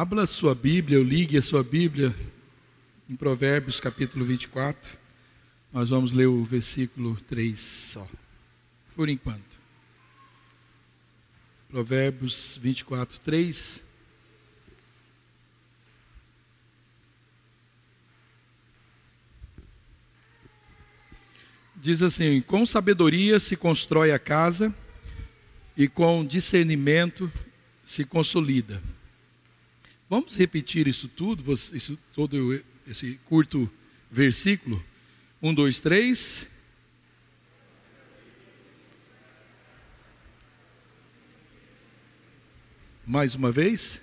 Abra sua Bíblia, ou ligue a sua Bíblia em Provérbios capítulo 24. Nós vamos ler o versículo 3 só, por enquanto. Provérbios 24, 3. Diz assim: Com sabedoria se constrói a casa, e com discernimento se consolida. Vamos repetir isso tudo, isso, todo esse curto versículo? Um, dois, três. Mais uma vez.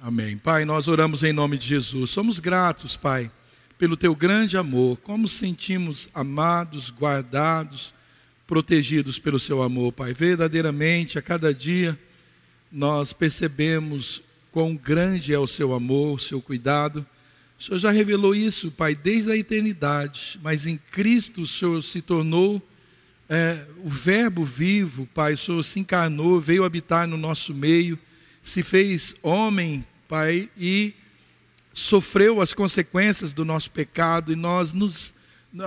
Amém. Pai, nós oramos em nome de Jesus. Somos gratos, Pai, pelo teu grande amor. Como sentimos amados, guardados, protegidos pelo seu amor, Pai. Verdadeiramente, a cada dia, nós percebemos quão grande é o seu amor, o seu cuidado. O Senhor já revelou isso, Pai, desde a eternidade, mas em Cristo o Senhor se tornou é, o Verbo vivo, Pai. O Senhor se encarnou, veio habitar no nosso meio, se fez homem, Pai, e sofreu as consequências do nosso pecado, e nós nos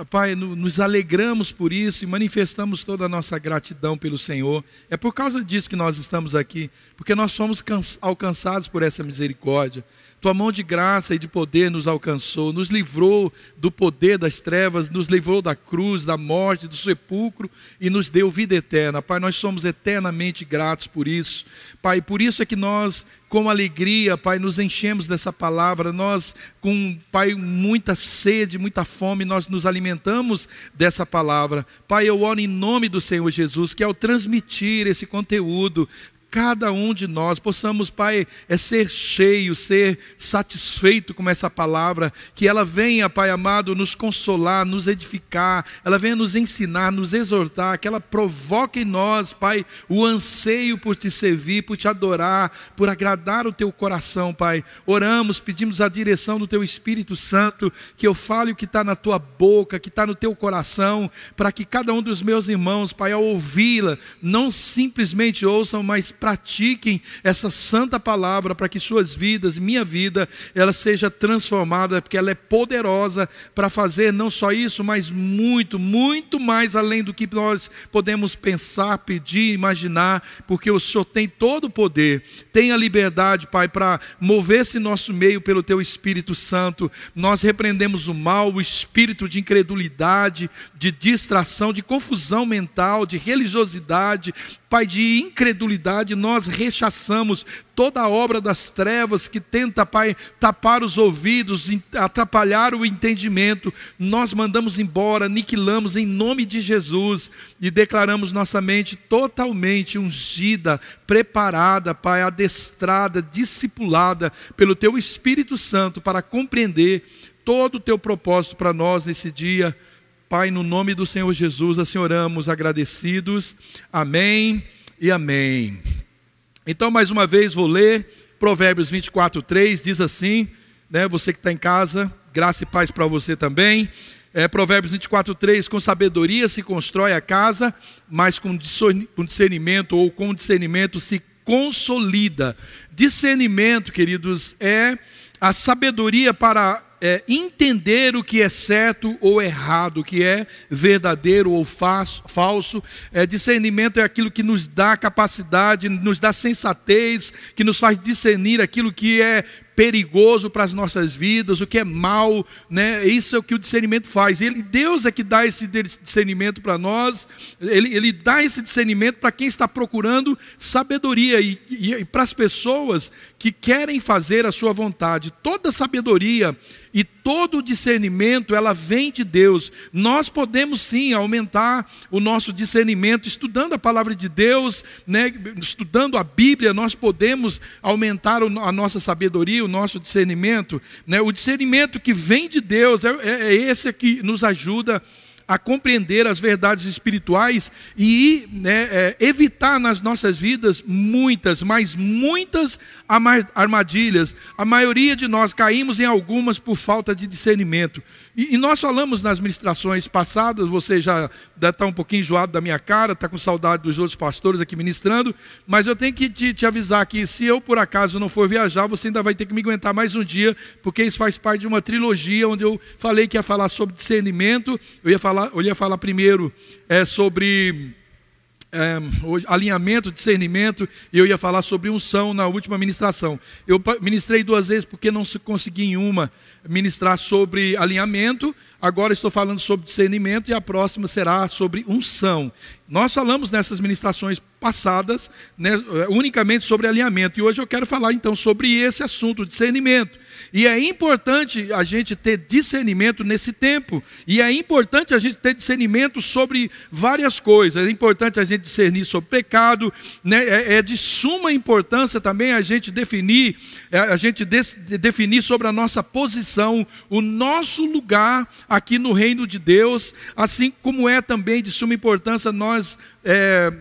Pai, nos alegramos por isso e manifestamos toda a nossa gratidão pelo Senhor. É por causa disso que nós estamos aqui, porque nós somos alcançados por essa misericórdia. Tua mão de graça e de poder nos alcançou, nos livrou do poder das trevas, nos livrou da cruz, da morte, do sepulcro e nos deu vida eterna. Pai, nós somos eternamente gratos por isso. Pai, por isso é que nós, com alegria, Pai, nos enchemos dessa palavra. Nós, com, Pai, muita sede, muita fome, nós nos alimentamos dessa palavra. Pai, eu oro em nome do Senhor Jesus, que ao transmitir esse conteúdo, cada um de nós possamos, Pai, é ser cheio, ser satisfeito com essa palavra, que ela venha, Pai amado, nos consolar, nos edificar, ela venha nos ensinar, nos exortar, que ela provoque em nós, Pai, o anseio por te servir, por te adorar, por agradar o teu coração, Pai. Oramos, pedimos a direção do teu Espírito Santo, que eu fale o que está na tua boca, que está no teu coração, para que cada um dos meus irmãos, Pai, ao ouvi-la, não simplesmente ouçam, mas pratiquem essa santa palavra para que suas vidas, minha vida, ela seja transformada, porque ela é poderosa para fazer não só isso, mas muito, muito mais além do que nós podemos pensar, pedir, imaginar, porque o Senhor tem todo o poder, tem a liberdade, Pai, para mover-se nosso meio pelo Teu Espírito Santo. Nós repreendemos o mal, o espírito de incredulidade, de distração, de confusão mental, de religiosidade, Pai, de incredulidade, nós rechaçamos toda a obra das trevas que tenta, Pai, tapar os ouvidos, atrapalhar o entendimento. Nós mandamos embora, aniquilamos em nome de Jesus e declaramos nossa mente totalmente ungida, preparada, Pai, adestrada, discipulada pelo Teu Espírito Santo para compreender todo o Teu propósito para nós nesse dia Pai, no nome do Senhor Jesus, assim oramos agradecidos. Amém e amém. Então, mais uma vez, vou ler Provérbios 24, 3, diz assim, né, você que está em casa, graça e paz para você também. É, Provérbios 24, 3, com sabedoria se constrói a casa, mas com discernimento ou com discernimento se consolida. Discernimento, queridos, é a sabedoria para é, entender o que é certo ou errado, o que é verdadeiro ou falso. É, discernimento é aquilo que nos dá capacidade, nos dá sensatez, que nos faz discernir aquilo que é perigoso para as nossas vidas, o que é mal, né? Isso é o que o discernimento faz. Ele, Deus é que dá esse discernimento para nós. Ele, ele dá esse discernimento para quem está procurando sabedoria e, e, e para as pessoas que querem fazer a sua vontade. Toda sabedoria e todo discernimento, ela vem de Deus. Nós podemos sim aumentar o nosso discernimento estudando a palavra de Deus, né? estudando a Bíblia, nós podemos aumentar a nossa sabedoria, o nosso discernimento. Né? O discernimento que vem de Deus é, é, é esse que nos ajuda a compreender as verdades espirituais e né, é, evitar nas nossas vidas muitas, mas muitas armadilhas. A maioria de nós caímos em algumas por falta de discernimento. E, e nós falamos nas ministrações passadas, você já está um pouquinho enjoado da minha cara, está com saudade dos outros pastores aqui ministrando, mas eu tenho que te, te avisar que se eu por acaso não for viajar, você ainda vai ter que me aguentar mais um dia, porque isso faz parte de uma trilogia onde eu falei que ia falar sobre discernimento, eu ia falar, eu ia falar primeiro é, sobre é, alinhamento, discernimento, e eu ia falar sobre unção na última ministração. Eu ministrei duas vezes porque não se consegui em uma ministrar sobre alinhamento, agora estou falando sobre discernimento e a próxima será sobre unção. Nós falamos nessas ministrações passadas né, unicamente sobre alinhamento, e hoje eu quero falar então sobre esse assunto, discernimento. E é importante a gente ter discernimento nesse tempo. E é importante a gente ter discernimento sobre várias coisas. É importante a gente discernir sobre pecado. Né? É, é de suma importância também a gente definir, é, a gente definir sobre a nossa posição, o nosso lugar aqui no reino de Deus. Assim como é também de suma importância nós. É,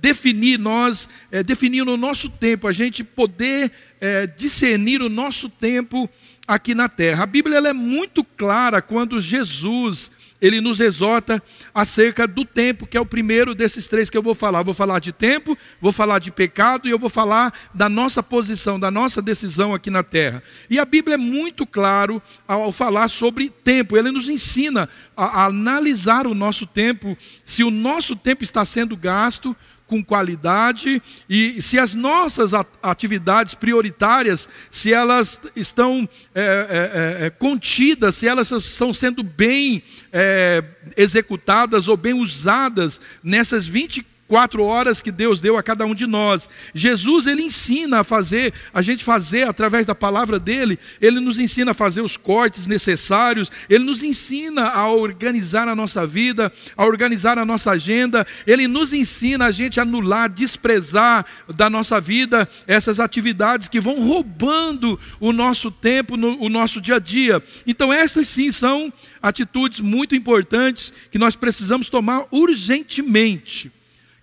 definir nós, é, definir no nosso tempo, a gente poder é, discernir o nosso tempo aqui na terra. A Bíblia é muito clara quando Jesus ele nos exorta acerca do tempo, que é o primeiro desses três que eu vou falar. vou falar de tempo, vou falar de pecado e eu vou falar da nossa posição, da nossa decisão aqui na terra. E a Bíblia é muito claro ao falar sobre tempo. Ele nos ensina a analisar o nosso tempo, se o nosso tempo está sendo gasto com qualidade e se as nossas atividades prioritárias, se elas estão é, é, é, é, contidas, se elas estão sendo bem é, executadas ou bem usadas nessas 24 quatro horas que Deus deu a cada um de nós. Jesus, ele ensina a fazer, a gente fazer através da palavra dele, ele nos ensina a fazer os cortes necessários, ele nos ensina a organizar a nossa vida, a organizar a nossa agenda, ele nos ensina a gente anular, desprezar da nossa vida essas atividades que vão roubando o nosso tempo, no, o nosso dia a dia. Então, essas sim são atitudes muito importantes que nós precisamos tomar urgentemente.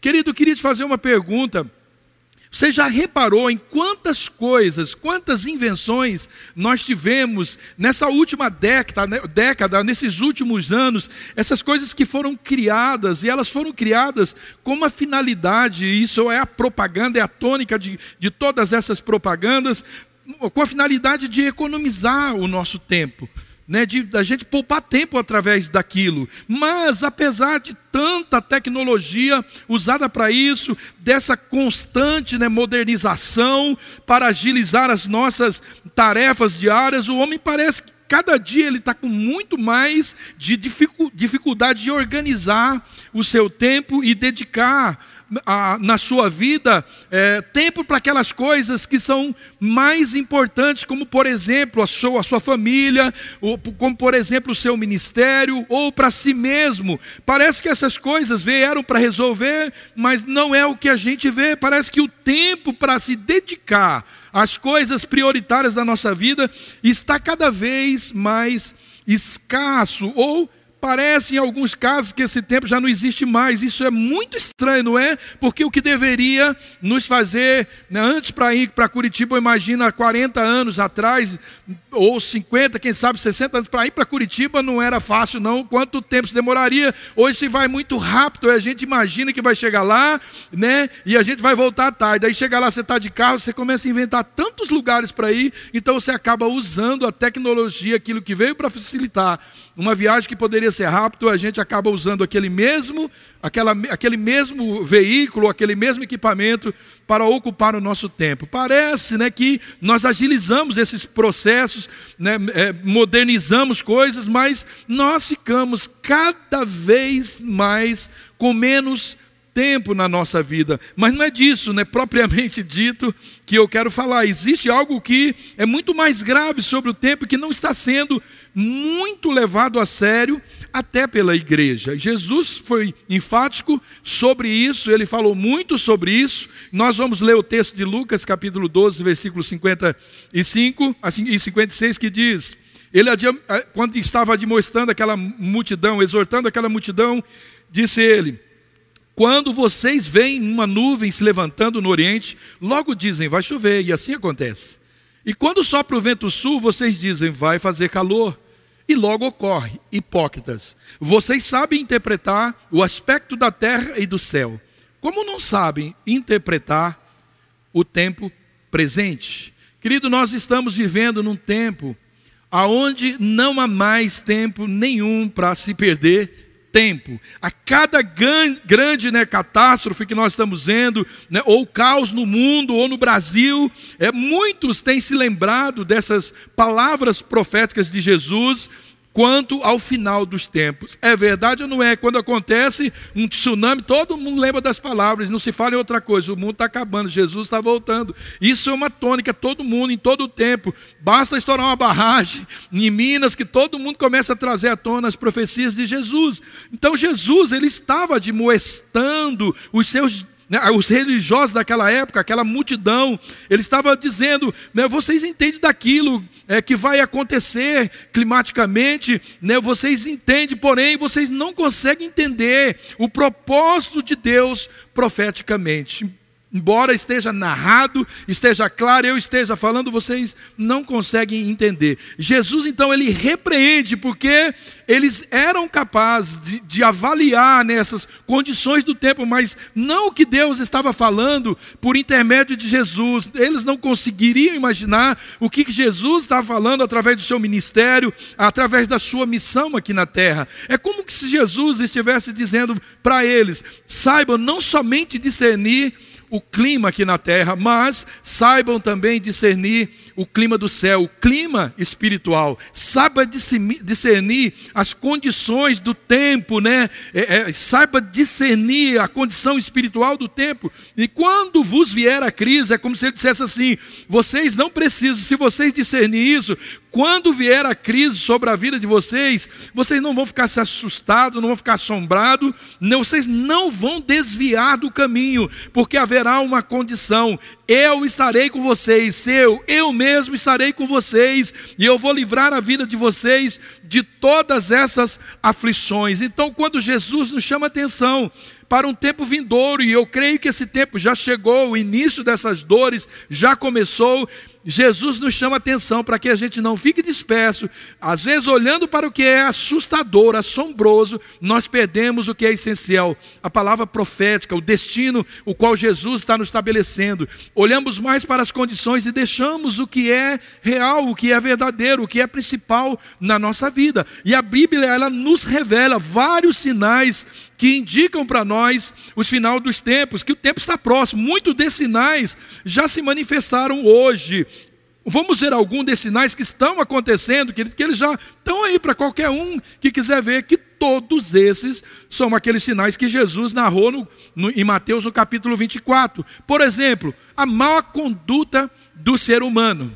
Querido, eu queria te fazer uma pergunta. Você já reparou em quantas coisas, quantas invenções nós tivemos nessa última década, né, década, nesses últimos anos, essas coisas que foram criadas, e elas foram criadas com uma finalidade, isso é a propaganda, é a tônica de, de todas essas propagandas, com a finalidade de economizar o nosso tempo né, de a gente poupar tempo através daquilo. Mas apesar de tanta tecnologia usada para isso, dessa constante né, modernização para agilizar as nossas tarefas diárias, o homem parece que cada dia ele está com muito mais de dificuldade de organizar o seu tempo e dedicar a, na sua vida é, tempo para aquelas coisas que são mais importantes, como por exemplo a sua, a sua família, ou, como por exemplo o seu ministério, ou para si mesmo. Parece que essas coisas vieram para resolver, mas não é o que a gente vê. Parece que o tempo para se dedicar às coisas prioritárias da nossa vida está cada vez mais escasso ou Parece em alguns casos que esse tempo já não existe mais. Isso é muito estranho, não é? Porque o que deveria nos fazer, né, antes para ir para Curitiba, imagina 40 anos atrás, ou 50, quem sabe 60 anos, para ir para Curitiba não era fácil, não. Quanto tempo se demoraria? Hoje se vai muito rápido, a gente imagina que vai chegar lá, né? E a gente vai voltar tarde. Aí chega lá, você está de carro, você começa a inventar tantos lugares para ir, então você acaba usando a tecnologia, aquilo que veio para facilitar uma viagem que poderia ser rápido, a gente acaba usando aquele mesmo, aquela, aquele mesmo veículo, aquele mesmo equipamento para ocupar o nosso tempo. Parece né, que nós agilizamos esses processos, né, é, modernizamos coisas, mas nós ficamos cada vez mais com menos tempo na nossa vida. Mas não é disso, né, propriamente dito, que eu quero falar. Existe algo que é muito mais grave sobre o tempo que não está sendo muito levado a sério até pela igreja. Jesus foi enfático sobre isso, ele falou muito sobre isso. Nós vamos ler o texto de Lucas, capítulo 12, versículo 55 e 56, que diz: Ele, eh, quando estava admoestando aquela multidão, exortando aquela multidão, disse ele: Quando vocês veem uma nuvem se levantando no oriente, logo dizem, vai chover, e assim acontece. E quando sopra o vento sul, vocês dizem, vai fazer calor. E logo ocorre, hipócritas. Vocês sabem interpretar o aspecto da terra e do céu. Como não sabem interpretar o tempo presente? Querido, nós estamos vivendo num tempo aonde não há mais tempo nenhum para se perder tempo. A cada grande né, catástrofe que nós estamos vendo, né, ou caos no mundo, ou no Brasil, é, muitos têm se lembrado dessas palavras proféticas de Jesus, quanto ao final dos tempos. É verdade ou não é? Quando acontece um tsunami, todo mundo lembra das palavras, não se fala em outra coisa, o mundo está acabando, Jesus está voltando. Isso é uma tônica, todo mundo, em todo o tempo. Basta estourar uma barragem em Minas, que todo mundo começa a trazer à tona as profecias de Jesus. Então Jesus, ele estava admoestando os seus os religiosos daquela época, aquela multidão, ele estava dizendo: né, vocês entendem daquilo é, que vai acontecer climaticamente, né, vocês entendem, porém vocês não conseguem entender o propósito de Deus profeticamente. Embora esteja narrado, esteja claro, eu esteja falando, vocês não conseguem entender. Jesus, então, ele repreende, porque eles eram capazes de, de avaliar nessas condições do tempo, mas não o que Deus estava falando por intermédio de Jesus. Eles não conseguiriam imaginar o que Jesus estava falando através do seu ministério, através da sua missão aqui na terra. É como se Jesus estivesse dizendo para eles: saibam não somente discernir o clima aqui na terra, mas saibam também discernir o clima do céu, o clima espiritual. Saiba discernir as condições do tempo, né? É, é, saiba discernir a condição espiritual do tempo. E quando vos vier a crise, é como se ele dissesse assim: vocês não precisam, se vocês discernir isso, quando vier a crise sobre a vida de vocês, vocês não vão ficar se assustados, não vão ficar assombrados, não, vocês não vão desviar do caminho, porque haverá uma condição: eu estarei com vocês, eu, eu mesmo estarei com vocês, e eu vou livrar a vida de vocês de todas essas aflições. Então, quando Jesus nos chama atenção para um tempo vindouro, e eu creio que esse tempo já chegou, o início dessas dores já começou, Jesus nos chama atenção para que a gente não fique disperso. Às vezes, olhando para o que é assustador, assombroso, nós perdemos o que é essencial. A palavra profética, o destino, o qual Jesus está nos estabelecendo. Olhamos mais para as condições e deixamos o que é real, o que é verdadeiro, o que é principal na nossa vida. E a Bíblia, ela nos revela vários sinais que indicam para nós os final dos tempos, que o tempo está próximo. Muitos desses sinais já se manifestaram hoje. Vamos ver algum desses sinais que estão acontecendo, que, que eles já estão aí para qualquer um que quiser ver, que todos esses são aqueles sinais que Jesus narrou no, no, em Mateus no capítulo 24. Por exemplo, a má conduta do ser humano.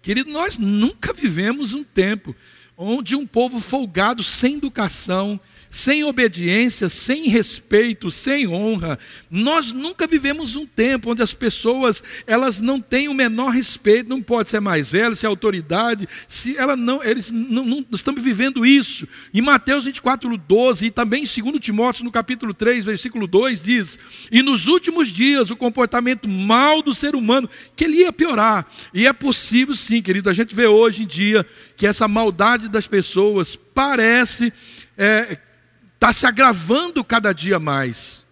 Querido, nós nunca vivemos um tempo onde um povo folgado, sem educação, sem obediência, sem respeito, sem honra. Nós nunca vivemos um tempo onde as pessoas elas não têm o menor respeito, não pode ser mais velho, se é autoridade, se ela não, eles não, não estamos vivendo isso. Em Mateus 24, 12 e também em 2 Timóteo no capítulo 3, versículo 2 diz: "E nos últimos dias o comportamento mal do ser humano que ele ia piorar". E é possível sim, querido, a gente vê hoje em dia que essa maldade das pessoas parece é, está se agravando cada dia mais.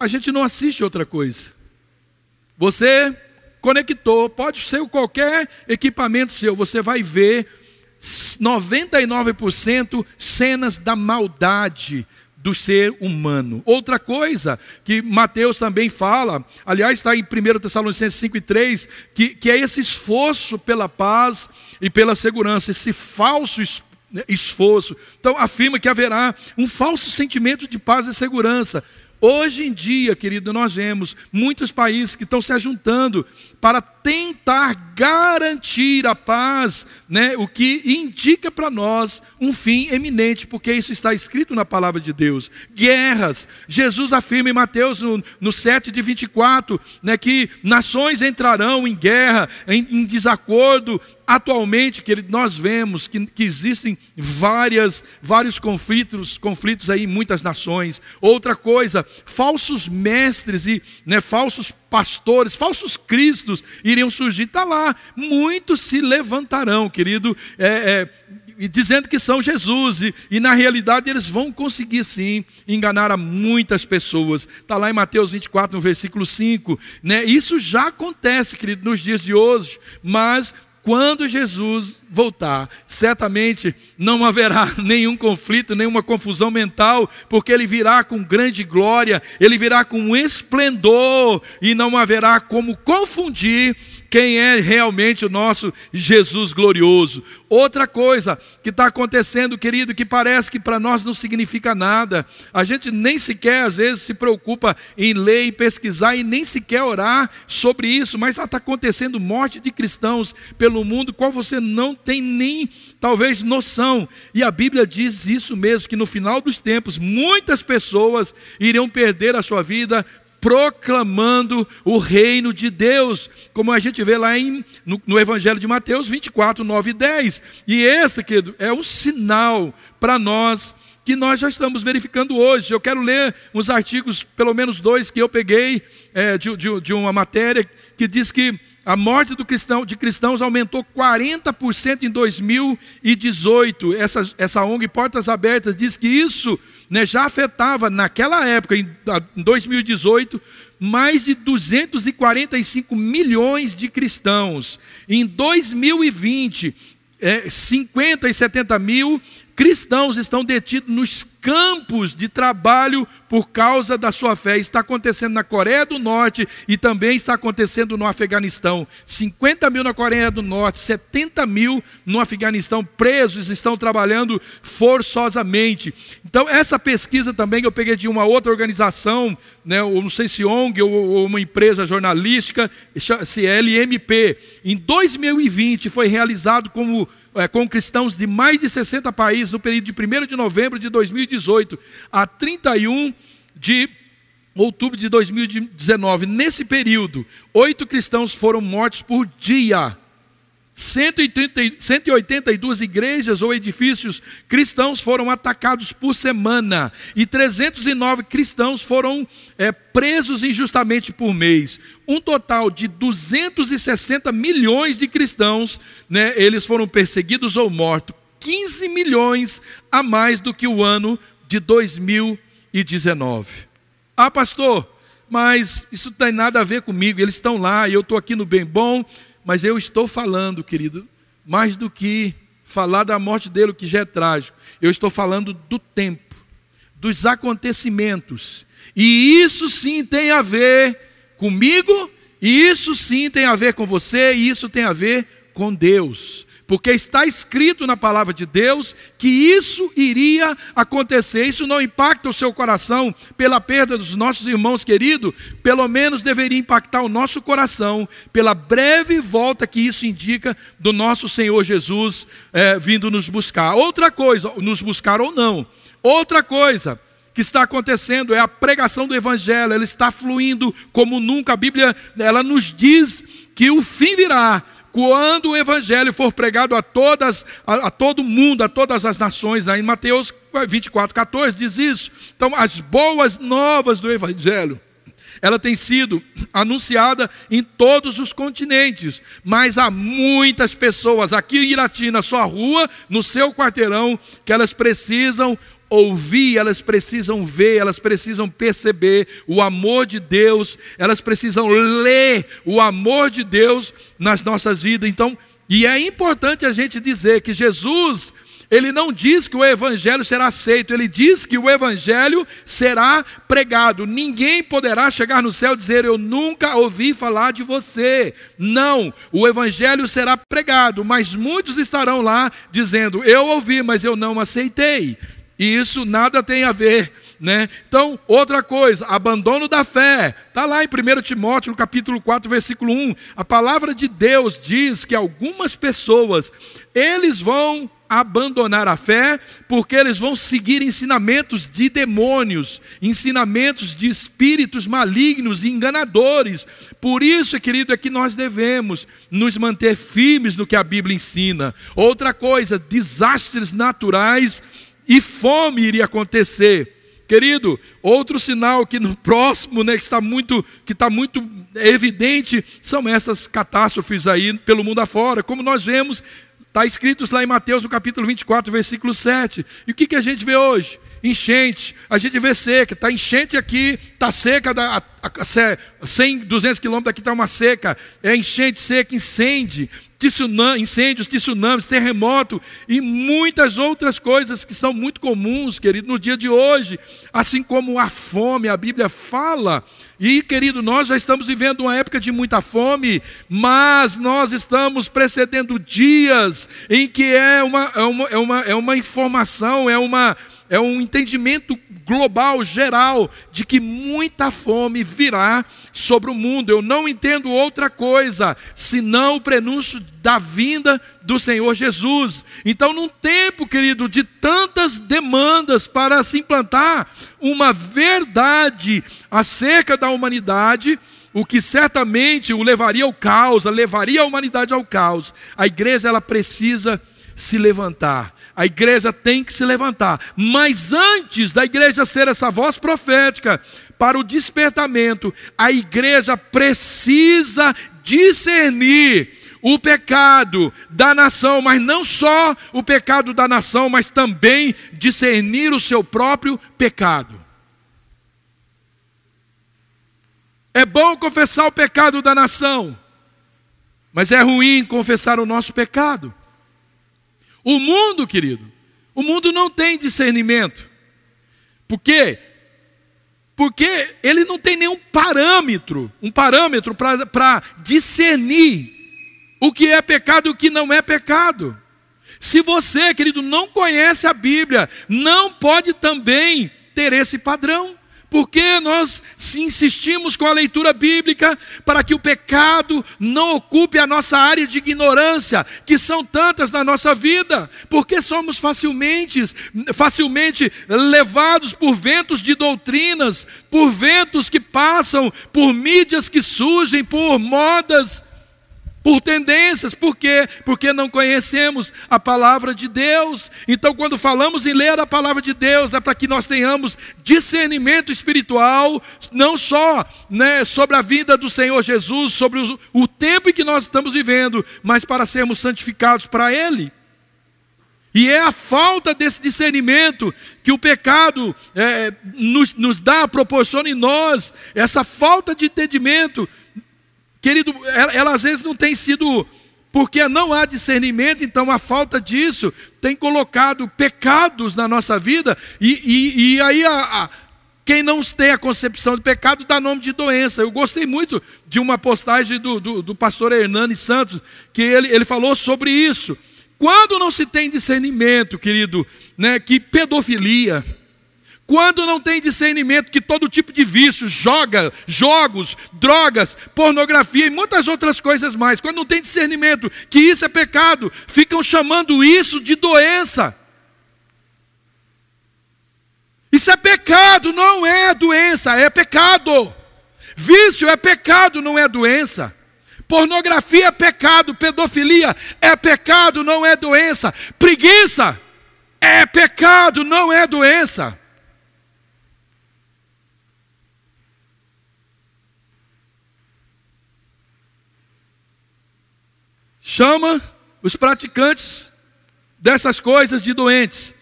A gente não assiste outra coisa. Você conectou, pode ser qualquer equipamento seu, você vai ver 99% cenas da maldade do ser humano. Outra coisa que Mateus também fala, aliás, está em 1 Tessalonicenses 5 e 3, que, que é esse esforço pela paz e pela segurança, esse falso esforço esforço. Então, afirma que haverá um falso sentimento de paz e segurança. Hoje em dia, querido, nós vemos muitos países que estão se juntando para tentar garantir a paz, né? o que indica para nós um fim eminente, porque isso está escrito na palavra de Deus. Guerras. Jesus afirma em Mateus no, no 7 de 24 né, que nações entrarão em guerra, em, em desacordo, Atualmente, que nós vemos que, que, existem várias, vários conflitos, conflitos aí em muitas nações. Outra coisa, falsos mestres e né, falsos pastores, falsos cristos iriam surgir. Está lá, muitos se levantarão, querido, é, é, dizendo que são Jesus, e, e, na realidade eles vão conseguir sim enganar a muitas pessoas. Está lá em Mateus 24, no versículo 5. Né? Isso já acontece, querido, nos dias de hoje, mas quando Jesus voltar, certamente não haverá nenhum conflito, nenhuma confusão mental, porque ele virá com grande glória, ele virá com esplendor, e não haverá como confundir quem é realmente o nosso Jesus glorioso. Outra coisa que está acontecendo, querido, que parece que para nós não significa nada, a gente nem sequer às vezes se preocupa em ler e pesquisar e nem sequer orar sobre isso, mas está acontecendo morte de cristãos pelo mundo, qual você não tem nem talvez noção. E a Bíblia diz isso mesmo, que no final dos tempos muitas pessoas iriam perder a sua vida proclamando o reino de Deus, como a gente vê lá em, no, no, Evangelho de Mateus 24, 9 e 10. E esse, querido, é um sinal para nós que nós já estamos verificando hoje. Eu quero ler uns artigos, pelo menos dois, que eu peguei é, de, de, de uma matéria que diz que a morte cristão, de cristãos aumentou 40% em 2018. Essa, essa ONG Portas Abertas diz que isso né, já afetava, naquela época, em 2018, mais de 245 milhões de cristãos. Em 2020, é, 50 e 70 mil cristãos estão detidos nos campos de trabalho por causa da sua fé. Está acontecendo na Coreia do Norte e também está acontecendo no Afeganistão. 50 mil na Coreia do Norte, 70 mil no Afeganistão, presos, estão trabalhando forçosamente. Então, essa pesquisa também eu peguei de uma outra organização, né, ou não sei se ONG ou, ou uma empresa jornalística, se LMP. Em 2020 foi realizado como é, com cristãos de mais de 60 países no período de 1 de novembro de 2018 a 31 de outubro de 2019. Nesse período, oito cristãos foram mortos por dia. 182 igrejas ou edifícios cristãos foram atacados por semana e 309 cristãos foram é, presos injustamente por mês. Um total de 260 milhões de cristãos, né, eles foram perseguidos ou mortos. 15 milhões a mais do que o ano de 2019. Ah, pastor, mas isso não tem nada a ver comigo. Eles estão lá e eu estou aqui no bem bom mas eu estou falando, querido, mais do que falar da morte dele, que já é trágico. Eu estou falando do tempo, dos acontecimentos. E isso sim tem a ver comigo, e isso sim tem a ver com você, e isso tem a ver com Deus porque está escrito na palavra de Deus que isso iria acontecer. Isso não impacta o seu coração pela perda dos nossos irmãos queridos, pelo menos deveria impactar o nosso coração pela breve volta que isso indica do nosso Senhor Jesus é, vindo nos buscar. Outra coisa, nos buscar ou não. Outra coisa que está acontecendo é a pregação do evangelho, ela está fluindo como nunca. A Bíblia, ela nos diz que o fim virá quando o evangelho for pregado a todas, a, a todo mundo, a todas as nações, aí em Mateus 24, 14 diz isso. Então, as boas novas do evangelho, ela tem sido anunciada em todos os continentes, mas há muitas pessoas aqui em Irati, na sua rua, no seu quarteirão, que elas precisam ouvir, elas precisam ver, elas precisam perceber o amor de Deus, elas precisam ler o amor de Deus nas nossas vidas. Então, e é importante a gente dizer que Jesus, ele não diz que o evangelho será aceito, ele diz que o evangelho será pregado. Ninguém poderá chegar no céu e dizer eu nunca ouvi falar de você. Não, o evangelho será pregado, mas muitos estarão lá dizendo eu ouvi, mas eu não aceitei. E isso nada tem a ver né? Então, outra coisa, abandono da fé. Está lá em 1 Timóteo, no capítulo 4, versículo 1. A palavra de Deus diz que algumas pessoas, eles vão abandonar a fé, porque eles vão seguir ensinamentos de demônios, ensinamentos de espíritos malignos e enganadores. Por isso, querido, é que nós devemos nos manter firmes no que a Bíblia ensina. Outra coisa, desastres naturais e fome iria acontecer. Querido, outro sinal que no próximo, né, que está muito, que está muito evidente, são essas catástrofes aí pelo mundo afora, como nós vemos Está escrito lá em Mateus, no capítulo 24, versículo 7. E o que, que a gente vê hoje? Enchente. A gente vê seca. Está enchente aqui, está seca, da, a, a, 100, 200 quilômetros daqui está uma seca. É enchente, seca, incêndio, tsunami, incêndios, tsunamis, terremoto e muitas outras coisas que são muito comuns, querido, no dia de hoje. Assim como a fome, a Bíblia fala e, querido, nós já estamos vivendo uma época de muita fome, mas nós estamos precedendo dias em que é uma, é uma, é uma, é uma informação, é, uma, é um entendimento global, geral, de que muita fome virá sobre o mundo. Eu não entendo outra coisa senão o prenúncio da vinda do Senhor Jesus. Então, num tempo, querido, de tantas demandas para se implantar uma verdade acerca da humanidade, o que certamente o levaria ao caos, levaria a humanidade ao caos. A igreja ela precisa se levantar. A igreja tem que se levantar. Mas antes da igreja ser essa voz profética para o despertamento, a igreja precisa discernir o pecado da nação, mas não só o pecado da nação, mas também discernir o seu próprio pecado. É bom confessar o pecado da nação, mas é ruim confessar o nosso pecado. O mundo, querido, o mundo não tem discernimento. Por quê? Porque ele não tem nenhum parâmetro, um parâmetro para discernir o que é pecado e o que não é pecado. Se você, querido, não conhece a Bíblia, não pode também ter esse padrão. Porque nós se insistimos com a leitura bíblica para que o pecado não ocupe a nossa área de ignorância, que são tantas na nossa vida, porque somos facilmente, facilmente levados por ventos de doutrinas, por ventos que passam, por mídias que surgem, por modas por tendências, por quê? Porque não conhecemos a palavra de Deus. Então, quando falamos em ler a palavra de Deus, é para que nós tenhamos discernimento espiritual, não só né, sobre a vida do Senhor Jesus, sobre o, o tempo em que nós estamos vivendo, mas para sermos santificados para Ele. E é a falta desse discernimento que o pecado é, nos, nos dá, proporciona em nós, essa falta de entendimento Querido, ela, ela às vezes não tem sido porque não há discernimento, então a falta disso tem colocado pecados na nossa vida, e, e, e aí a, a, quem não tem a concepção de pecado dá nome de doença. Eu gostei muito de uma postagem do, do, do pastor Hernani Santos, que ele, ele falou sobre isso. Quando não se tem discernimento, querido, né, que pedofilia, quando não tem discernimento que todo tipo de vício, joga, jogos, drogas, pornografia e muitas outras coisas mais, quando não tem discernimento que isso é pecado, ficam chamando isso de doença. Isso é pecado, não é doença, é pecado. Vício é pecado, não é doença. Pornografia é pecado, pedofilia é pecado, não é doença. Preguiça é pecado, não é doença. Chama os praticantes dessas coisas de doentes.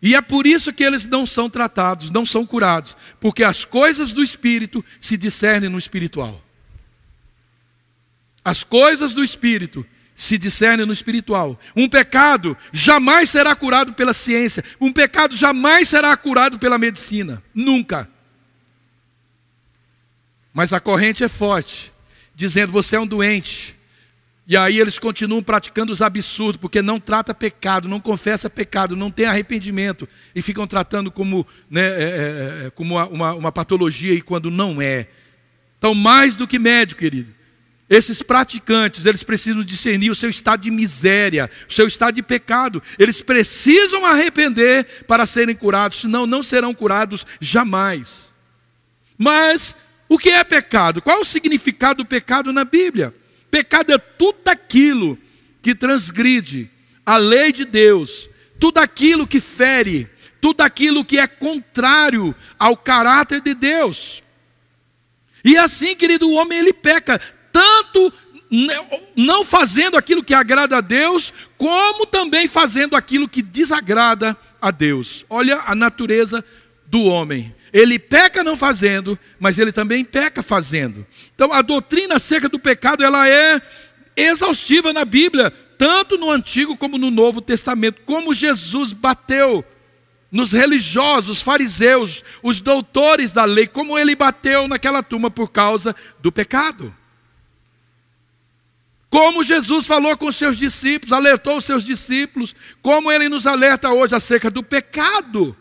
E é por isso que eles não são tratados, não são curados, porque as coisas do espírito se discernem no espiritual. As coisas do espírito se discernem no espiritual. Um pecado jamais será curado pela ciência, um pecado jamais será curado pela medicina, nunca. Mas a corrente é forte, dizendo: você é um doente, E aí eles continuam praticando os absurdos, porque não trata pecado, não confessa pecado, não tem arrependimento, e ficam tratando como, né, é, é, é como uma, uma patologia, e quando não é. Então, mais do que médico, querido, esses praticantes, eles precisam discernir o seu estado de miséria, o seu estado de pecado. Eles precisam arrepender para serem curados, senão não serão curados jamais. Mas o que é pecado? Qual o significado do pecado na Bíblia? Pecado é tudo aquilo que transgride a lei de Deus, tudo aquilo que fere, tudo aquilo que é contrário ao caráter de Deus. E assim, querido, o homem ele peca tanto não fazendo aquilo que agrada a Deus, como também fazendo aquilo que desagrada a Deus. Olha a natureza do homem. Ele peca não fazendo, mas ele também peca fazendo. Então a doutrina acerca do pecado, ela é exaustiva na Bíblia, tanto no Antigo como no Novo Testamento. Como Jesus bateu nos religiosos, fariseus, os doutores da lei, como ele bateu naquela turma por causa do pecado. Como Jesus falou com os seus discípulos, alertou os seus discípulos, como ele nos alerta hoje acerca do pecado.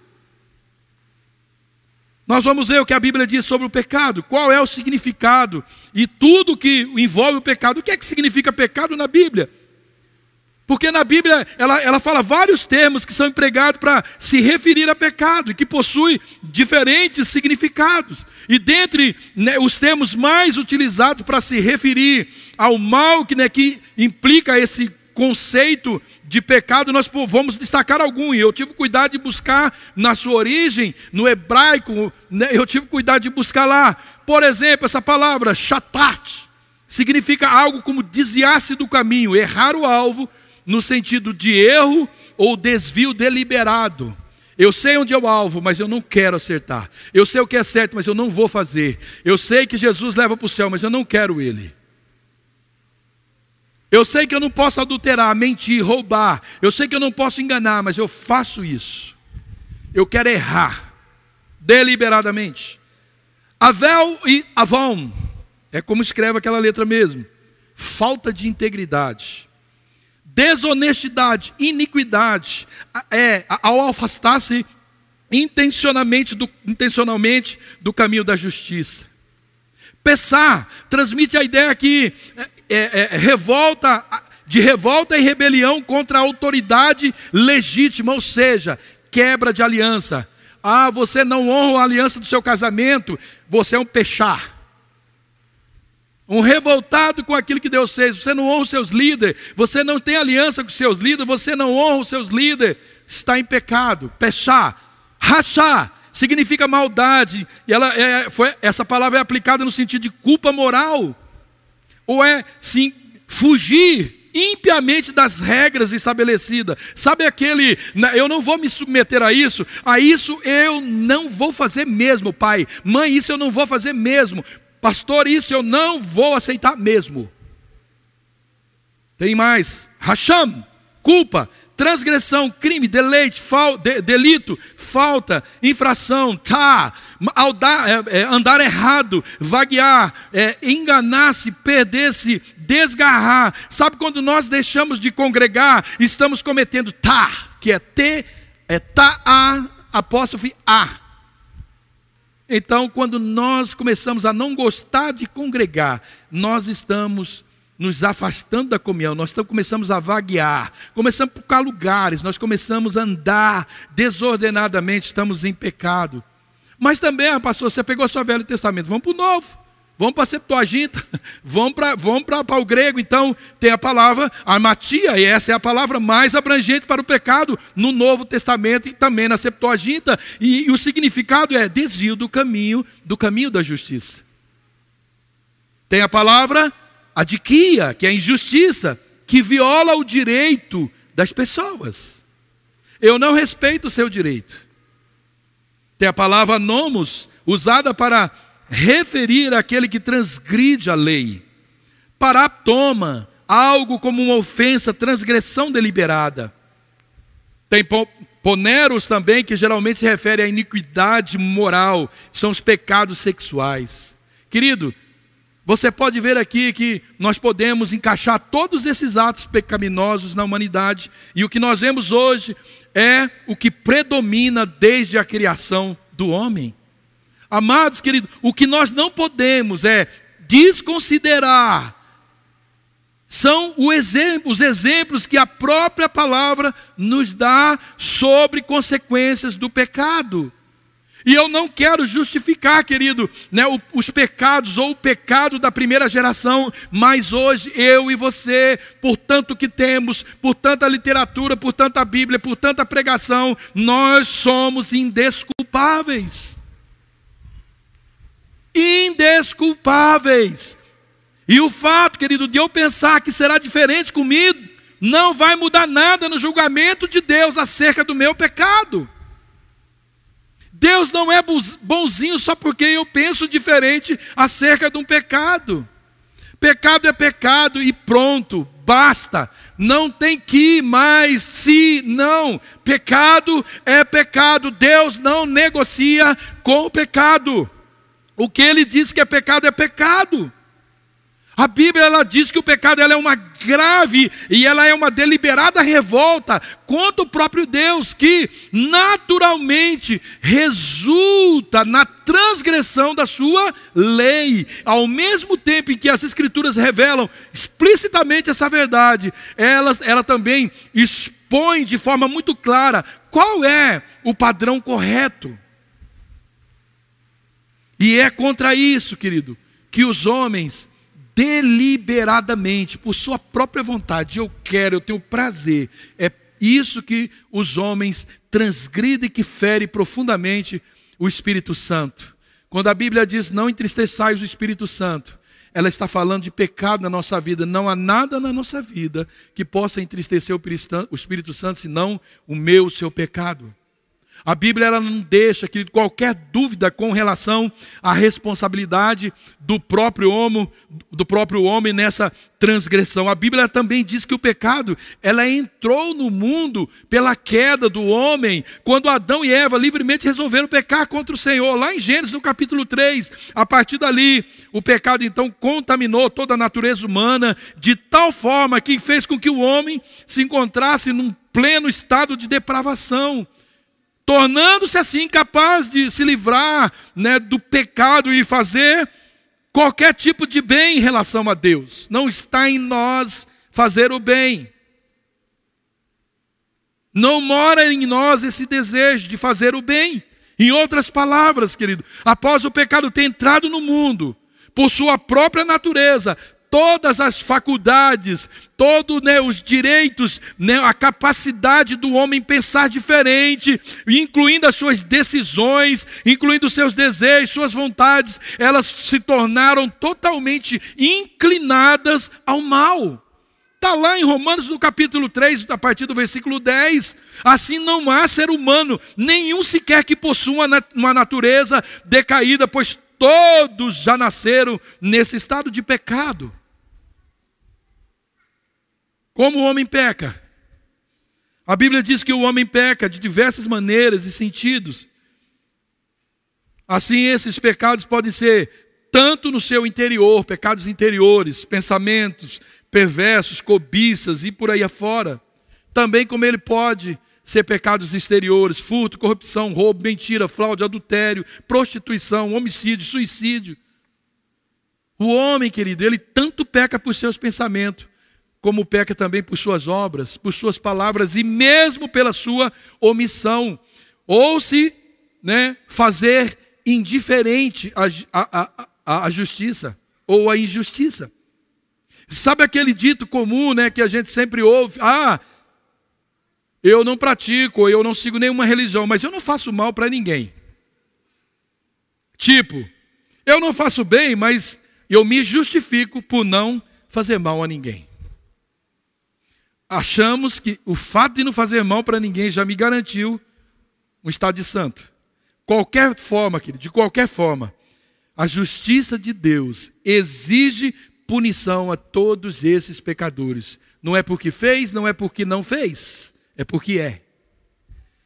Nós vamos ver o que a Bíblia diz sobre o pecado, qual é o significado e tudo que envolve o pecado. O que é que significa pecado na Bíblia? Porque na Bíblia ela, ela fala vários termos que são empregados para se referir a pecado e que possuem diferentes significados. E dentre né, os termos mais utilizados para se referir ao mal que, né, que implica esse conceito de pecado, nós vamos destacar algum. E eu tive cuidado de buscar na sua origem, no hebraico, né, eu tive cuidado de buscar lá. Por exemplo, essa palavra, chatat, significa algo como desviar-se do caminho, errar o alvo no sentido de erro ou desvio deliberado. Eu sei onde é o alvo, mas eu não quero acertar. Eu sei o que é certo, mas eu não vou fazer. Eu sei que Jesus leva para o céu, mas eu não quero ele. Eu sei que eu não posso adulterar, mentir, roubar. Eu sei que eu não posso enganar, mas eu faço isso. Eu quero errar deliberadamente. Avel e avon é como escreve aquela letra mesmo. Falta de integridade desonestidade, iniquidade, é, ao afastar-se intencionalmente do, intencionalmente do caminho da justiça. Pensar transmite a ideia que é, é, revolta, de revolta e rebelião contra a autoridade legítima, ou seja, quebra de aliança. Ah, você não honra a aliança do seu casamento, você é um pechar. Um revoltado com aquilo que Deus fez, você não honra os seus líderes, você não tem aliança com os seus líderes, você não honra os seus líderes, está em pecado. Pechar, rachar, significa maldade, e ela é, foi, essa palavra é aplicada no sentido de culpa moral, ou é sim fugir impiamente das regras estabelecidas. Sabe aquele, eu não vou me submeter a isso, a isso eu não vou fazer mesmo, pai. Mãe, isso eu não vou fazer mesmo. Pastor, isso eu não vou aceitar mesmo. Tem mais. Racham, culpa, transgressão, crime, deleite, fal, de, delito, falta, infração, tá, aldar, é, é, andar errado, vaguear, é, enganar-se, perder-se, desgarrar. Sabe quando nós deixamos de congregar, estamos cometendo tá, que é T, é tá, A, apóstrofe A. Então, quando nós começamos a não gostar de congregar, nós estamos nos afastando da comunhão, nós começamos a vaguear, começamos a buscar lugares, nós começamos a andar desordenadamente, estamos em pecado. Mas também, ah, pastor, você pegou seu Velho Testamento, vamos para o Novo. Vamos para a Septuaginta, vamos para vamos o grego. Então, tem a palavra armatia, e essa é a palavra mais abrangente para o pecado no Novo Testamento e também na Septuaginta. E, e o significado é desvio do caminho, do caminho da justiça. Tem a palavra adiquia, que é injustiça, que viola o direito das pessoas. Eu não respeito o seu direito. Tem a palavra nomos, usada para referir aquele que transgride a lei. Paratoma, algo como uma ofensa, transgressão deliberada. Tem poneros também, que geralmente se refere à iniquidade moral, são os pecados sexuais. Querido, Você pode ver aqui que nós podemos encaixar todos esses atos pecaminosos na humanidade, e o que nós vemos hoje é o que predomina desde a criação do homem. Amados queridos, o que nós não podemos é desconsiderar são os exemplos que a própria palavra nos dá sobre consequências do pecado. E eu não quero justificar, querido, né, os pecados ou o pecado da primeira geração, mas hoje eu e você, por tanto que temos, por tanta literatura, por tanta Bíblia, por tanta pregação, nós somos indesculpáveis. Indesculpáveis. E o fato, querido, de eu pensar que será diferente comigo, não vai mudar nada no julgamento de Deus acerca do meu pecado. Deus não é bonzinho só porque eu penso diferente acerca de um pecado. Pecado é pecado e pronto, basta. Não tem que mais, se, não. Pecado é pecado. Deus não negocia com o pecado. O que ele diz que é pecado é pecado. A Bíblia ela diz que o pecado ela é uma grave e ela é uma deliberada revolta contra o próprio Deus, que naturalmente resulta na transgressão da sua lei. Ao mesmo tempo em que as Escrituras revelam explicitamente essa verdade, ela, ela também expõe de forma muito clara qual é o padrão correto. E é contra isso, querido, que os homens deliberadamente, por sua própria vontade, eu quero, eu tenho prazer. É isso que os homens transgridem, que fere profundamente o Espírito Santo. Quando a Bíblia diz não entristeçais o Espírito Santo, ela está falando de pecado na nossa vida. Não há nada na nossa vida que possa entristecer o Espírito Santo, senão o meu, o seu pecado. A Bíblia ela não deixa querido, qualquer dúvida com relação à responsabilidade do próprio homem, do próprio homem nessa transgressão. A Bíblia também diz que o pecado ela entrou no mundo pela queda do homem, quando Adão e Eva livremente resolveram pecar contra o Senhor. Lá em Gênesis, no capítulo 3, a partir dali, o pecado então contaminou toda a natureza humana de tal forma que fez com que o homem se encontrasse num pleno estado de depravação tornando-se assim capaz de se livrar né, do pecado e fazer qualquer tipo de bem em relação a Deus. Não está em nós fazer o bem. Não mora em nós esse desejo de fazer o bem. Em outras palavras, querido, após o pecado ter entrado no mundo, por sua própria natureza, todas as faculdades, todos né, os direitos, né, a capacidade do homem pensar diferente, incluindo as suas decisões, incluindo os seus desejos, suas vontades, elas se tornaram totalmente inclinadas ao mal. Está lá em Romanos no capítulo 3, a partir do versículo 10. Assim não há ser humano, nenhum sequer que possua uma natureza decaída, pois todos já nasceram nesse estado de pecado. Como o homem peca? A Bíblia diz que o homem peca de diversas maneiras e sentidos. Assim, esses pecados podem ser tanto no seu interior, pecados interiores, pensamentos perversos, cobiças e por aí afora, também como ele pode ser pecados exteriores, furto, corrupção, roubo, mentira, fraude, adultério, prostituição, homicídio, suicídio. O homem, querido, ele tanto peca por seus pensamentos, como peca também por suas obras, por suas palavras e mesmo pela sua omissão, ou se né, fazer indiferente a, a, a, a justiça ou a injustiça. Sabe aquele dito comum né, que a gente sempre ouve? Ah, eu não pratico, eu não sigo nenhuma religião, mas eu não faço mal para ninguém. Tipo, eu não faço bem, mas eu me justifico por não fazer mal a ninguém achamos que o fato de não fazer mal para ninguém já me garantiu um estado de santo. Qualquer forma, querido, de qualquer forma, a justiça de Deus exige punição a todos esses pecadores. Não é porque fez, não é porque não fez, é porque é.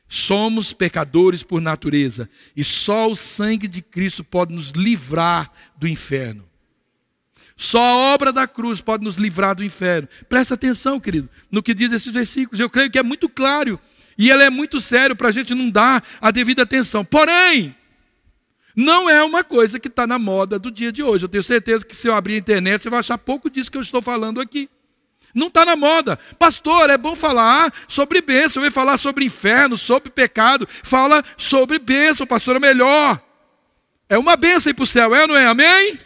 Somos pecadores por natureza e só o sangue de Cristo pode nos livrar do inferno. Só a obra da cruz pode nos livrar do inferno. Presta atenção, querido, no que diz esses versículos. Eu creio que é muito claro e ele é muito sério para a gente não dar a devida atenção. Porém, não é uma coisa que está na moda do dia de hoje. Eu tenho certeza que se eu abrir a internet, você vai achar pouco disso que eu estou falando aqui. Não está na moda. Pastor, é bom falar sobre bênção, vem falar sobre inferno, sobre pecado. Fala sobre bênção, pastor, é melhor. É uma bênção ir para o céu, é ou não é? Amém?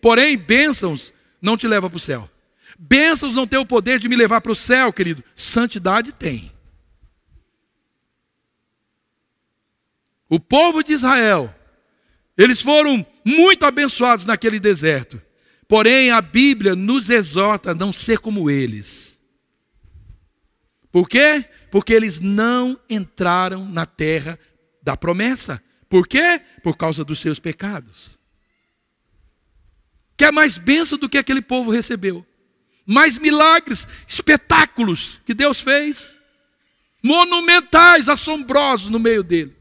Porém, bênçãos não te levam para o céu. Bênçãos não têm o poder de me levar para o céu, querido. Santidade tem. O povo de Israel eles foram muito abençoados naquele deserto. Porém, a Bíblia nos exorta a não ser como eles. Por quê? Porque eles não entraram na terra da promessa. Por quê? Por causa dos seus pecados. Quer mais bênção do que aquele povo recebeu? Mais milagres, espetáculos que Deus fez, monumentais, assombrosos no meio dele.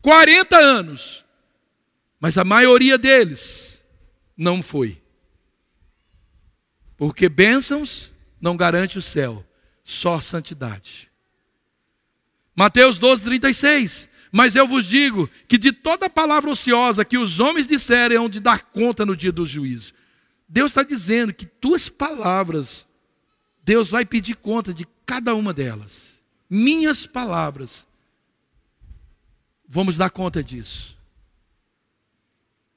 40 anos mas a maioria deles não foi. Porque bênçãos não garante o céu, só santidade. Mateus 12, 36. Mas eu vos digo que de toda palavra ociosa que os homens disserem, hão de dar conta no dia do juízo. Deus está dizendo que tuas palavras, Deus vai pedir conta de cada uma delas. Minhas palavras, vamos dar conta disso.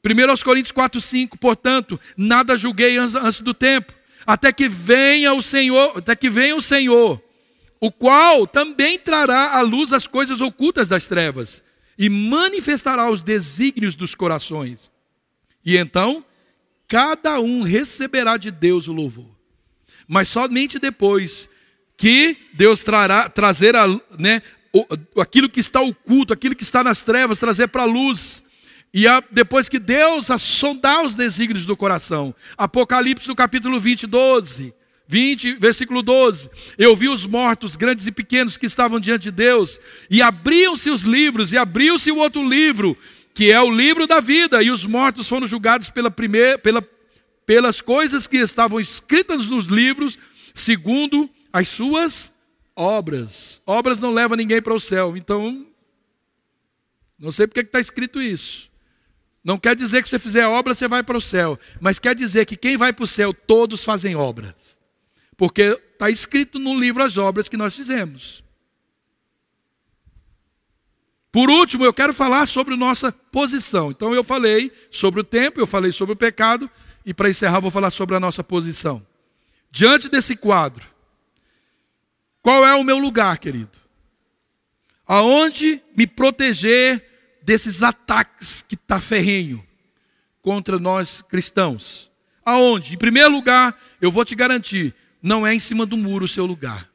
1 Coríntios 4, 5, portanto, nada julguei antes do tempo, até que venha o Senhor, até que venha o Senhor, o qual também trará à luz as coisas ocultas das trevas e manifestará os desígnios dos corações. E então, cada um receberá de Deus o louvor. Mas somente depois que Deus trará, trazer a, né, aquilo que está oculto, aquilo que está nas trevas, trazer para a luz e a, depois que Deus sondar os desígnios do coração. Apocalipse no capítulo 20, 12. 20, versículo 12. Eu vi os mortos, grandes e pequenos, que estavam diante de Deus, e abriam-se os livros, e abriu-se o outro livro, que é o livro da vida, e os mortos foram julgados pela primeira, pela, pelas coisas que estavam escritas nos livros, segundo as suas obras. Obras não levam ninguém para o céu, então, não sei porque está escrito isso. Não quer dizer que você fizer obra você vai para o céu, mas quer dizer que quem vai para o céu, todos fazem obras. Porque está escrito no livro as obras que nós fizemos. Por último, eu quero falar sobre nossa posição. Então, eu falei sobre o tempo, eu falei sobre o pecado, e para encerrar, vou falar sobre a nossa posição. Diante desse quadro, qual é o meu lugar, querido? Aonde me proteger desses ataques que está ferrenho contra nós cristãos. Aonde? Em primeiro lugar, eu vou te garantir, não é em cima do muro o seu lugar.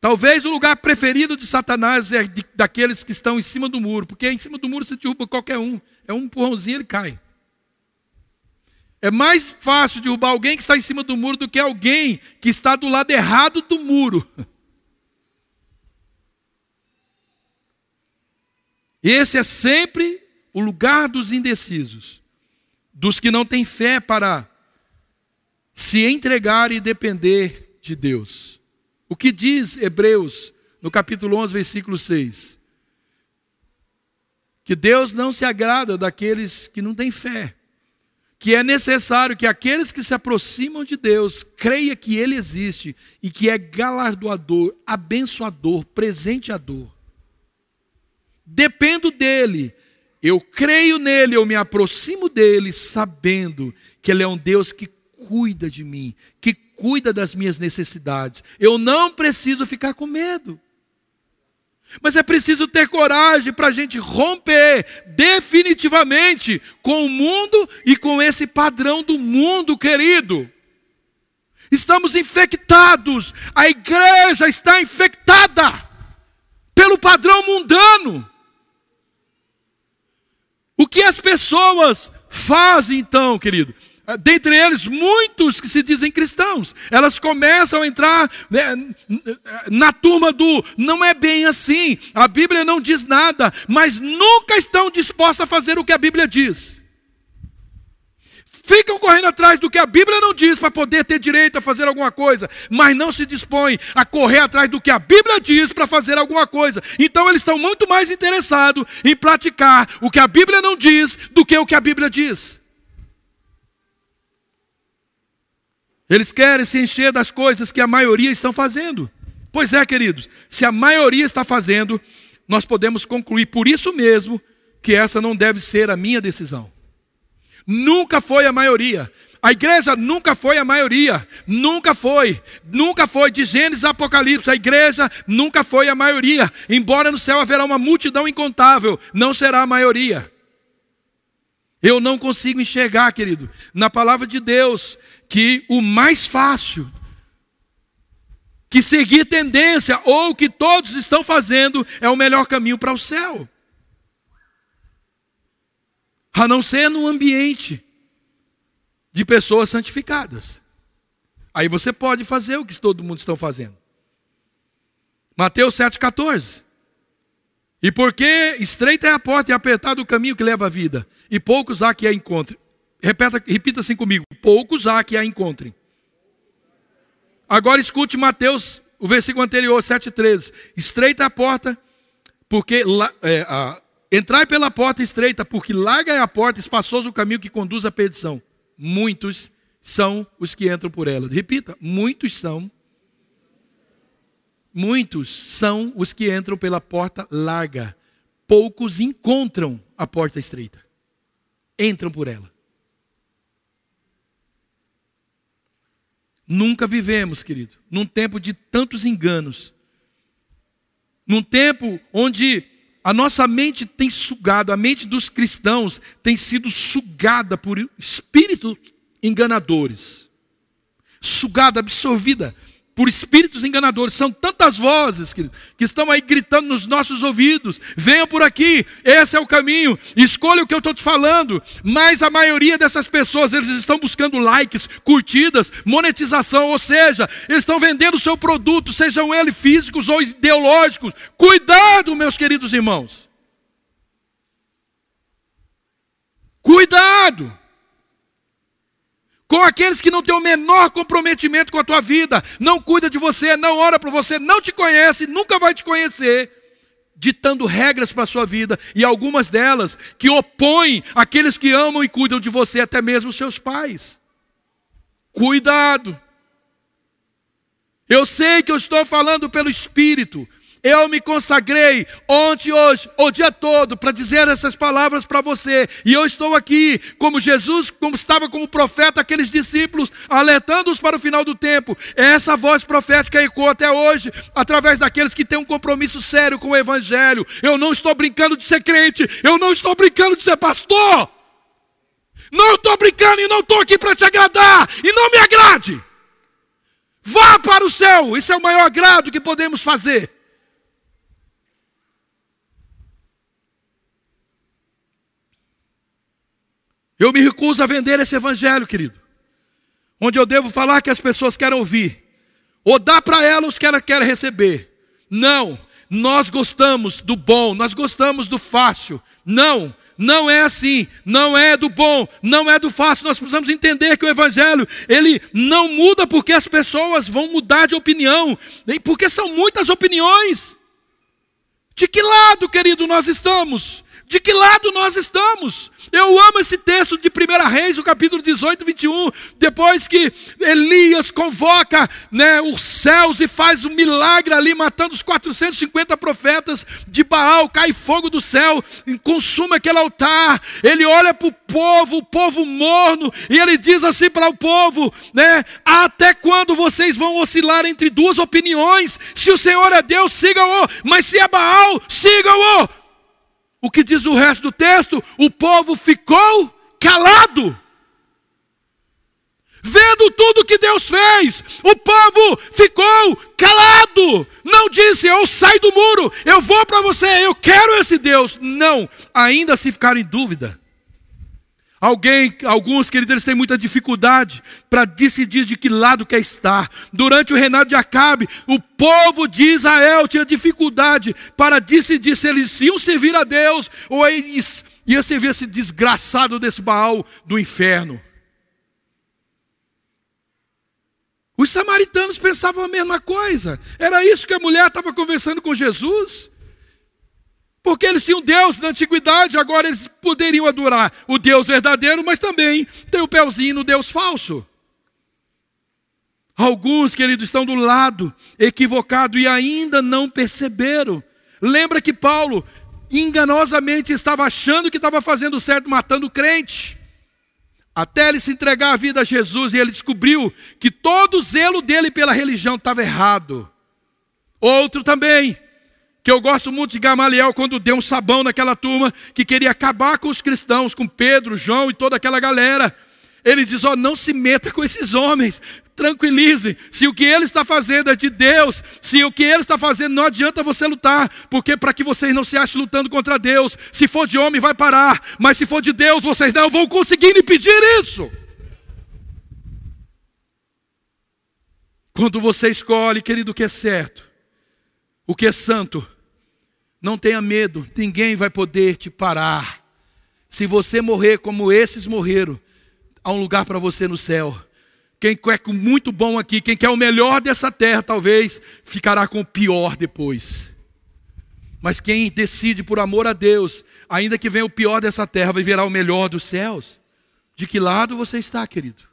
Talvez o lugar preferido de Satanás é de, daqueles que estão em cima do muro, porque em cima do muro você derruba qualquer um. É um empurrãozinho, ele cai. É mais fácil derrubar alguém que está em cima do muro do que alguém que está do lado errado do muro. Esse é sempre o lugar dos indecisos, dos que não têm fé para se entregar e depender de Deus. O que diz Hebreus, no capítulo 11, versículo 6? Que Deus não se agrada daqueles que não têm fé. Que é necessário que aqueles que se aproximam de Deus creia que Ele existe e que é galardoador, abençoador, presenteador dependo dele, eu creio nele, eu me aproximo dele, sabendo que ele é um Deus que cuida de mim, que cuida das minhas necessidades. Eu não preciso ficar com medo. Mas é preciso ter coragem para a gente romper definitivamente com o mundo e com esse padrão do mundo, querido. Estamos infectados, a igreja está infectada pelo padrão mundano. O que as pessoas fazem então, querido? Ah, dentre eles, muitos que se dizem cristãos, elas começam a entrar né, na turma do não é bem assim, a Bíblia não diz nada, mas nunca estão dispostos a fazer o que a Bíblia diz. ficam correndo atrás do que a Bíblia não diz para poder ter direito a fazer alguma coisa, mas não se dispõem a correr atrás do que a Bíblia diz para fazer alguma coisa. Então eles estão muito mais interessados em praticar o que a Bíblia não diz do que o que a Bíblia diz. Eles querem se encher das coisas que a maioria estão fazendo. Pois é, queridos, se a maioria está fazendo, nós podemos concluir por isso mesmo que essa não deve ser a minha decisão. Nunca foi a maioria. A igreja nunca foi a maioria, nunca foi, nunca foi, de Gênesis a Apocalipse, a igreja nunca foi a maioria, embora no céu haverá uma multidão incontável, não será a maioria. Eu não consigo enxergar, querido, na palavra de Deus, que o mais fácil que seguir tendência ou o que todos estão fazendo é o melhor caminho para o céu. A não ser no ambiente de pessoas santificadas. Aí você pode fazer o que todo mundo está fazendo. Mateus 7,14. E porque estreita é a porta e apertado o caminho que leva à vida, e poucos há que a encontrem. Repeta, repita assim comigo: poucos há que a encontrem. Agora escute Mateus, o versículo anterior, 7,13. Estreita a porta, porque é, a, entrai pela porta estreita, porque larga é a porta, espaçoso o caminho que conduz à perdição. Muitos são os que entram por ela. Repita, muitos são. Muitos são os que entram pela porta larga. Poucos encontram a porta estreita. Entram por ela. Nunca vivemos, querido, num tempo de tantos enganos, num tempo onde a nossa mente tem sugado, a mente dos cristãos tem sido sugada por espíritos enganadores, sugada, absorvida por espíritos enganadores. São tantas vozes que, que estão aí gritando nos nossos ouvidos: venha por aqui, esse é o caminho, escolha o que eu estou te falando. Mas a maioria dessas pessoas, eles estão buscando likes, curtidas, monetização, ou seja, eles estão vendendo o seu produto, sejam eles físicos ou ideológicos. Cuidado, meus queridos irmãos. Cuidado com aqueles que não têm o menor comprometimento com a tua vida, não cuida de você, não ora para você, não te conhece, nunca vai te conhecer, ditando regras para a sua vida, e algumas delas que opõem aqueles que amam e cuidam de você, até mesmo os seus pais. Cuidado. Eu sei que eu estou falando pelo Espírito, eu me consagrei ontem, hoje, o dia todo, para dizer essas palavras para você. E eu estou aqui, como Jesus, como estava como profeta, aqueles discípulos, alertando-os para o final do tempo. Essa voz profética ecoa até hoje, através daqueles que têm um compromisso sério com o Evangelho. Eu não estou brincando de ser crente, eu não estou brincando de ser pastor. Não estou brincando e não estou aqui para te agradar, e não me agrade. Vá para o céu, esse é o maior agrado que podemos fazer. Eu me recuso a vender esse evangelho, querido. Onde eu devo falar que as pessoas querem ouvir, ou dar para elas o que elas querem receber. Não, nós gostamos do bom, nós gostamos do fácil. Não, não é assim, não é do bom, não é do fácil. Nós precisamos entender que o evangelho, ele não muda porque as pessoas vão mudar de opinião, porque são muitas opiniões. De que lado, querido, nós estamos? De que lado nós estamos? Eu amo esse texto de 1 Reis, o capítulo 18, 21. Depois que Elias convoca né, os céus e faz um milagre ali, matando os 450 profetas de Baal, cai fogo do céu, consuma aquele altar. Ele olha para o povo, o povo morno, e ele diz assim para o povo: né, Até quando vocês vão oscilar entre duas opiniões? Se o Senhor é Deus, sigam-o, mas se é Baal, sigam-o. O que diz o resto do texto? O povo ficou calado. Vendo tudo que Deus fez, o povo ficou calado. Não disse, eu saio do muro, eu vou para você, eu quero esse Deus. Não, ainda se ficar em dúvida. Alguém, alguns queridos, eles têm muita dificuldade para decidir de que lado quer estar. Durante o reinado de Acabe, o povo de Israel tinha dificuldade para decidir se eles iam servir a Deus ou eles iam servir esse desgraçado desse Baal do inferno. Os samaritanos pensavam a mesma coisa. Era isso que a mulher estava conversando com Jesus. Porque eles tinham Deus na antiguidade, agora eles poderiam adorar o Deus verdadeiro, mas também tem o pezinho no Deus falso. Alguns, queridos, estão do lado equivocado e ainda não perceberam. Lembra que Paulo enganosamente estava achando que estava fazendo certo, matando crente. Até ele se entregar a vida a Jesus e ele descobriu que todo o zelo dele pela religião estava errado. Outro também, que eu gosto muito de Gamaliel, quando deu um sabão naquela turma que queria acabar com os cristãos, com Pedro, João e toda aquela galera. Ele diz: Ó, oh, não se meta com esses homens, tranquilize. Se o que ele está fazendo é de Deus, se o que ele está fazendo não adianta você lutar, porque para que vocês não se achem lutando contra Deus, se for de homem vai parar, mas se for de Deus, vocês não vão conseguir impedir isso. Quando você escolhe, querido, o que é certo, o que é santo, não tenha medo, ninguém vai poder te parar. Se você morrer como esses morreram, há um lugar para você no céu. Quem quer com muito bom aqui, quem quer o melhor dessa terra, talvez ficará com o pior depois. Mas quem decide por amor a Deus, ainda que venha o pior dessa terra, vai virar o melhor dos céus. De que lado você está, querido?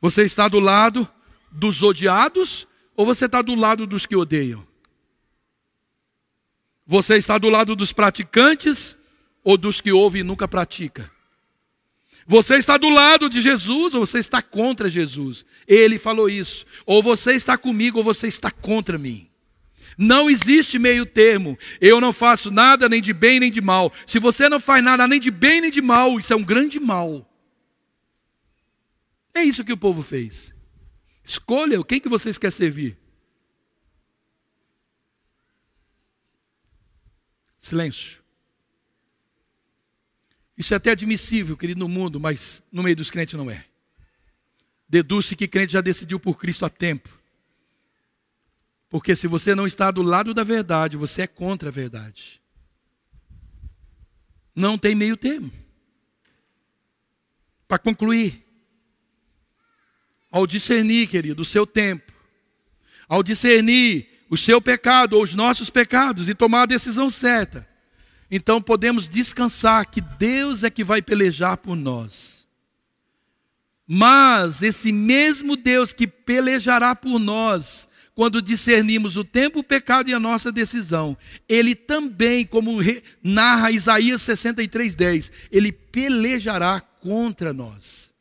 Você está do lado dos odiados ou você está do lado dos que odeiam? Você está do lado dos praticantes ou dos que ouvem e nunca pratica? Você está do lado de Jesus ou você está contra Jesus? Ele falou isso. Ou você está comigo ou você está contra mim. Não existe meio termo. Eu não faço nada nem de bem nem de mal. Se você não faz nada nem de bem nem de mal, isso é um grande mal. É isso que o povo fez. Escolha quem que vocês querem servir. Silêncio. Isso é até admissível, querido, no mundo, mas no meio dos crentes não é. Deduz-se que crente já decidiu por Cristo há tempo. Porque se você não está do lado da verdade, você é contra a verdade. Não tem meio termo. Para concluir, ao discernir, querido, o seu tempo, ao discernir o seu pecado ou os nossos pecados e tomar a decisão certa, então podemos descansar que Deus é que vai pelejar por nós. Mas esse mesmo Deus que pelejará por nós, quando discernimos o tempo, o pecado e a nossa decisão, ele também, como narra Isaías 63:10, ele pelejará contra nós.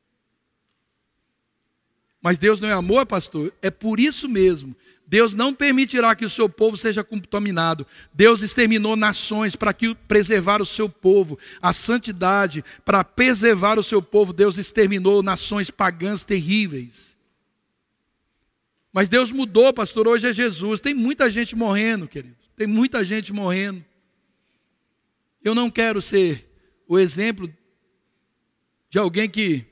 Mas Deus não é amor, pastor? É por isso mesmo Deus não permitirá que o seu povo seja contaminado. Deus exterminou nações para que preservar o seu povo, a santidade, para preservar o seu povo, Deus exterminou nações pagãs terríveis. Mas Deus mudou, pastor, hoje é Jesus. Tem muita gente morrendo, querido. Tem muita gente morrendo. Eu não quero ser o exemplo de alguém que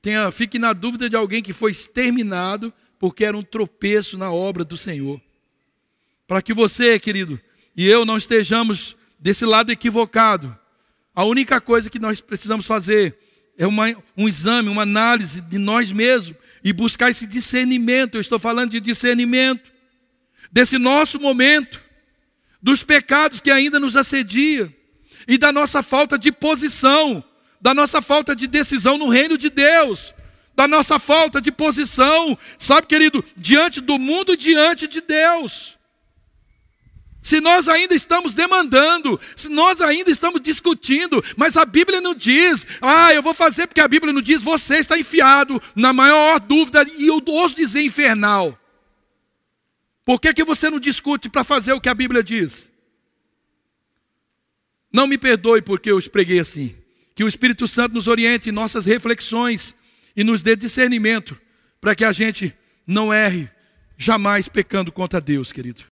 tenha, fique na dúvida de alguém que foi exterminado porque era um tropeço na obra do Senhor. Para que você, querido, e eu não estejamos desse lado equivocado, a única coisa que nós precisamos fazer é uma, um exame, uma análise de nós mesmos e buscar esse discernimento. Eu estou falando de discernimento desse nosso momento, dos pecados que ainda nos assedia e da nossa falta de posição, da nossa falta de decisão no reino de Deus da nossa falta de posição, sabe, querido, diante do mundo diante de Deus. Se nós ainda estamos demandando, se nós ainda estamos discutindo, mas a Bíblia não diz, ah, eu vou fazer porque a Bíblia não diz, você está enfiado na maior dúvida e eu ouso dizer infernal. Por que, que você não discute para fazer o que a Bíblia diz? Não me perdoe porque eu espreguei assim. Que o Espírito Santo nos oriente em nossas reflexões e nos dê discernimento para que a gente não erre jamais pecando contra Deus, querido.